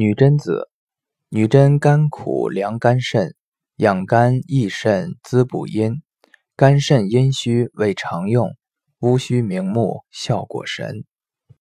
女贞子女贞甘苦凉肝肾养肝益肾滋补阴肝肾阴虚未常用乌须明目效果神。